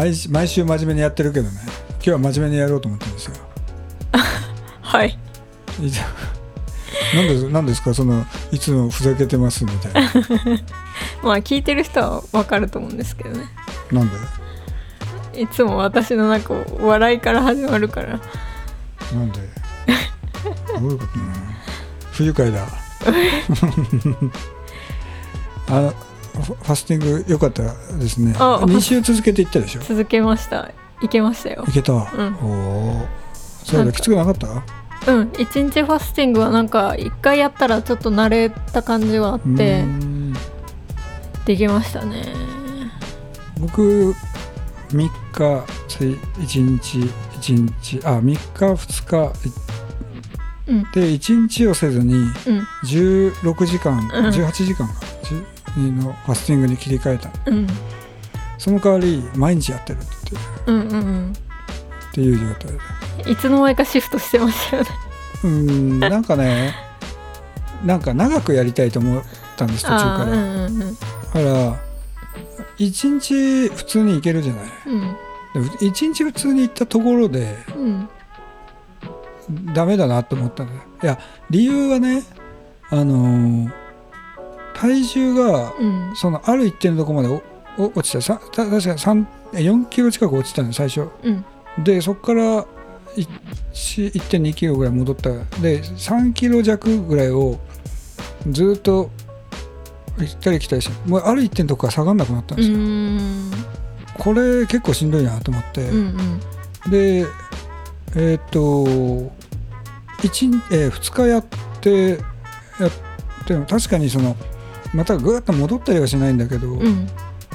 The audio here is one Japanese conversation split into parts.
毎毎週真面目にやってるけどね。今日は真面目にやろうと思ってるんですよ。はい。いつなんでなんですか？そのいつもふざけてますみたいな。まあ聞いてる人はわかると思うんですけどね。なんで？いつも私のなんか笑いから始まるから。なんで？どういうことなの？不愉快だ。あフファスティング良かったですね。あ2週続けていったでしょ？続けました。いけましたよ。いけた、ん。おおそうだきつくなかった？うん。一日ファスティングはなんか一回やったらちょっと慣れた感じはあっうてできましたね。僕3日つい1日1日。あ3日2日。で1日をせずにうん。16時間、うん。18時間か。10のファスティングに切り替えた。うん。その代わり毎日やってるってうんうんっていう状態で。うんいつの間にかシフトしてましたよね。うーんなんかねなんか長くやりたいと思ったんです途中から、うんうんだから1日普通に行けるじゃない。うん。で1日普通に行ったところでうん。ダメだなと思ったんだよ。いや理由はねあのー体重がうん。そのある一定のところまで落ちた。さた確か3 4キロ近く落ちたのよ最初。うん。でそこから1 1.2キロぐらい戻った。で3キロ弱ぐらいをずっと行ったり来たりしてもうある一点のとこから下がんなくなったんうですよ、ん。これ結構しんどいなと思って、うんうん。でえっ、と 1, えー2日やってやっても確かにそのまたぐーっと戻ったりはしないんだけど、うん。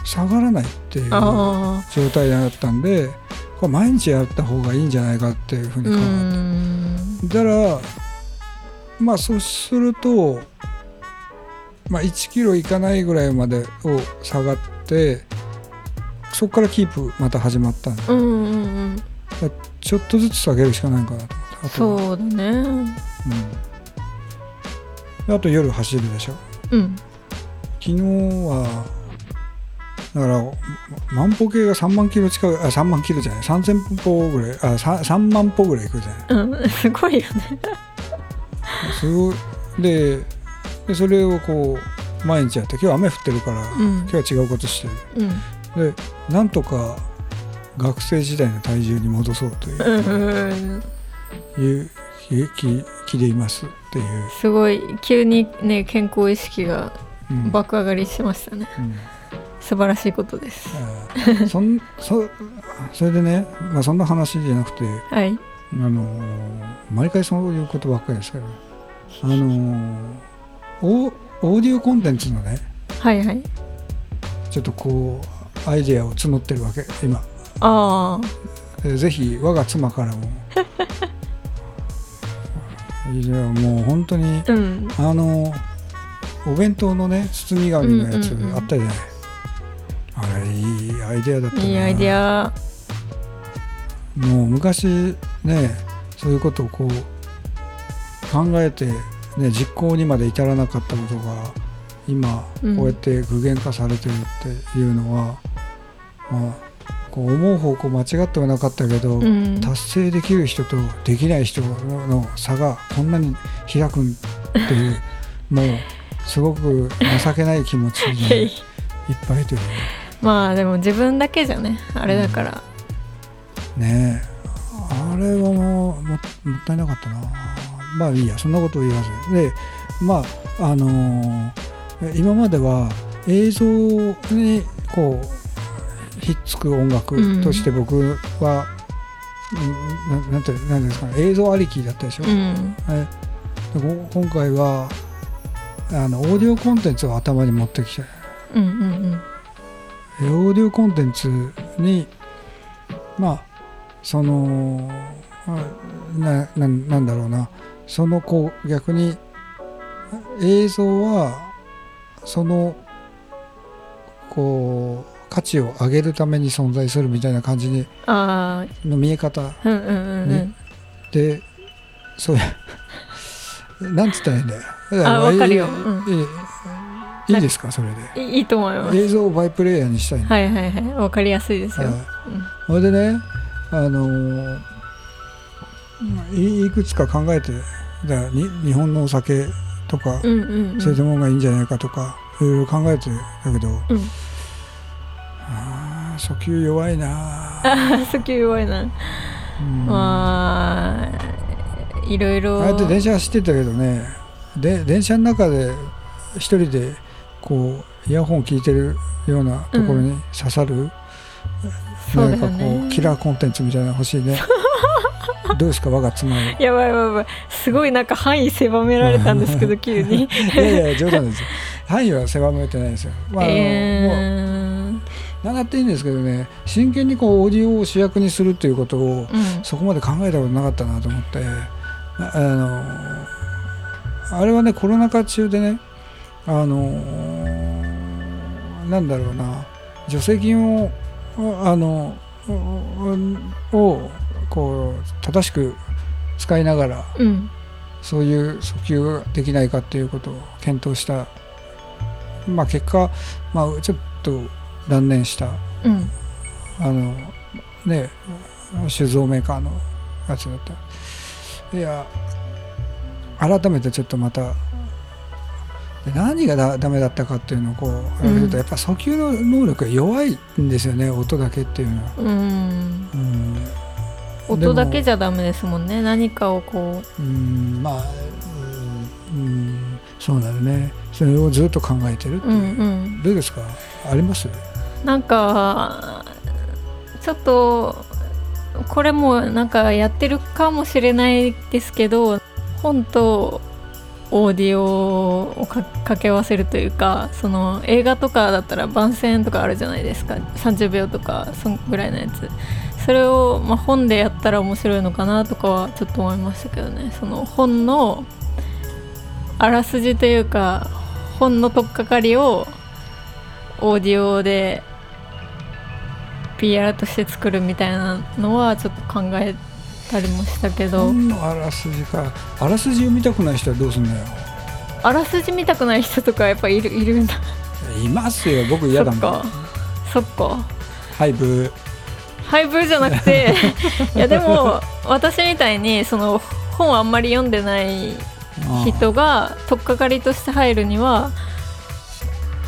下がらないっていうあ状態だったんでこれ毎日やった方がいいんじゃないかっていうふうに考えん。てだからまあそうすると、まあ、1キロいかないぐらいまでを下がってそこからキープまた始まったんでうんうんうん。ちょっとずつ下げるしかないかなと思って。あとはそうだね。うん。であと夜走るでしょ。うん昨日はだから万歩計が3万キロ近くあ3万キロじゃない3000歩ぐらいあ 3, 3万歩ぐらいいくじゃない。うんすごいよね。すごい。ででそれをこう毎日やって今日雨降ってるから、うん。今日は違うことしてうん。るでなんとか学生時代の体重に戻そうという,、うんいう気気でいますっていう、すごい急にね健康意識がうん爆上がりしましたね。うん。素晴らしいことです。あー。そんそそれでね、まあ、そんな話じゃなくてはい。あのー毎回そういうことばっかりですけどあのーオーオーディオコンテンツのねはいはい。ちょっとこうアイデアを募ってるわけ今。あでぜひ我が妻からも。いやもう本当にあうん。あのお弁当のね包み紙のやつうんうんうんあったじゃない、あれいいアイデアだったな。いいアイデア。もう昔ねそういうことをこう考えて、ね、実行にまで至らなかったことが今うん。こうやって具現化されてるっていうのは、まあこう思う方向間違ってはなかったけど、うん。達成できる人とできない人の差がこんなに開くっていうもうすごく情けない気持ちいやい。っぱいという。まあでも自分だけじゃねあれだから。ねえ。あれはもうももったいなかったな。まあいいやそんなことを言わず。でまああのー今までは映像にこうひっつく音楽として僕は、うんななんてなんていうんですかね映像ありきだったでしょ、うん。今回はあのオーディオコンテンツを頭に持ってきて。うんうんでオーディオコンテンツにまあそのあなななんだろうな。そのこう逆に映像はそのこう価値を上げるために存在するみたいな感じにあの見え方。あうんうんうんうん。ね。でそう なんつったらいいんだよあわかるよ。いうん。いいですかそれで？いいいと思います。映像をバイプレイヤーにしたいの、はいはいはい。わかりやすいですよ、はい。それでねあのーいいくつか考えてだに日本のお酒とか、そういったものがいいんじゃないかとかいろいろ考えてだけど、うん。あー訴求弱いな。あー訴求弱いな、うん。まあいろいろ。ああやって電車走ってたけどねで電車の中で一人でこうイヤホン聞いてるようなところに刺さる、そうなんかこだよねうキラーコンテンツみたいなの欲しいね。どうですか？我が妻いやばいやばいやばい。すごいなんか範囲狭められたんですけど 急に。やいや冗談ですよ。範囲は狭めてないですよ、まああのもうえー何だっていいんですけどね真剣にこうオーディオを主役にするっていうことをうん。そこまで考えたことなかったなと思ってああのあれはねコロナ禍中でねあのなんだろうな助成金をあのをこう正しく使いながらうん。そういう訴求ができないかっていうことを検討した。まあ結果、まあ、ちょっと断念した。うん。あのね酒造メーカーのやつだった。いや改めてちょっとまたで何がだダメだったかっていうのをこうやると、うん。やっぱ訴求の能力が弱いんですよね音だけっていうのは。うん。うん。音だけじゃダメですもんね何かをこう。んまあうんうんそうなるね。それをずっと考えてるってういう。う、んうん。どうですか？あります？なんかちょっとこれもなんかやってるかもしれないですけど本とオーディオを掛け合わせるというかその映画とかだったら番宣とかあるじゃないですか。30秒とかそんぐらいのやつ。それを、まあ、本でやったら面白いのかなとかはちょっと思いましたけどね。その本のあらすじというか本の取っかかりをオーディオで PR として作るみたいなのはちょっと考えてたりもしたけど、あらすじか。あらすじ読みたくない人はどうすんだよ。あらすじ見たくない人とかやっぱいるいるんだ。いますよ。僕嫌だもん。そっか。そっか。はいブー。配布じゃなくて。いやでも私みたいにその本あんまり読んでない人が取っかかりとして入るには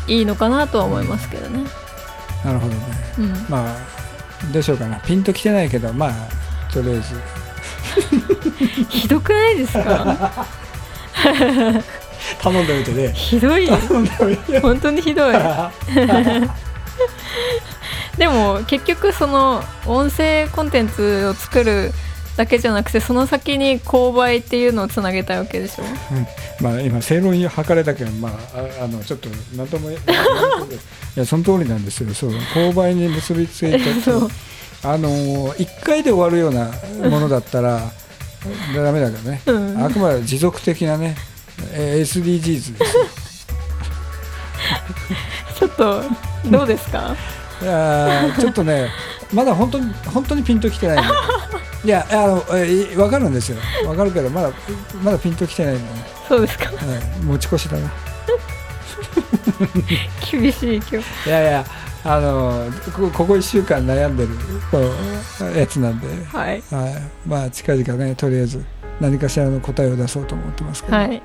いいのかなとは思いますけどね。なるほどね。うん、まあどうしようかな。ピンときてないけどまあとりあえず。ひどくないですか？頼んでおいてね。ひどい本当にひどい。でも結局その音声コンテンツを作るだけじゃなくてその先に購買っていうのをつなげたいわけでしょ？まあ今正論に測れたけどまあああのちょっと何とも言えない。いやその通りなんですよ。そう購買に結びついてそうあの1回で終わるようなものだったらダメだけどね、うん。あくまで持続的なねえー SDGs ですよ。ちょっとどうですか？いやーちょっとねまだ本当に本当にピンときてない いやあのえ分かるんですよ。分かるけどまだまだピンときてないんで、ねそうですか？はい、持ち越しだな。厳しい今日。いやいやあのこここ1週間悩んでるこうやつなんで、はい。はい、まあ近々ねとりあえず何かしらの答えを出そうと思ってますけど、はい。はい、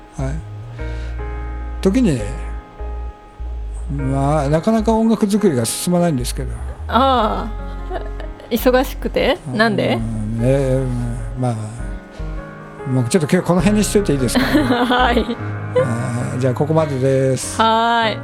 時にねまあなかなか音楽作りが進まないんですけど。ああ。忙しくて？なんで？うんねうんまあもうちょっと今日この辺にしといていいですか、はい。じゃあここまでです。はーい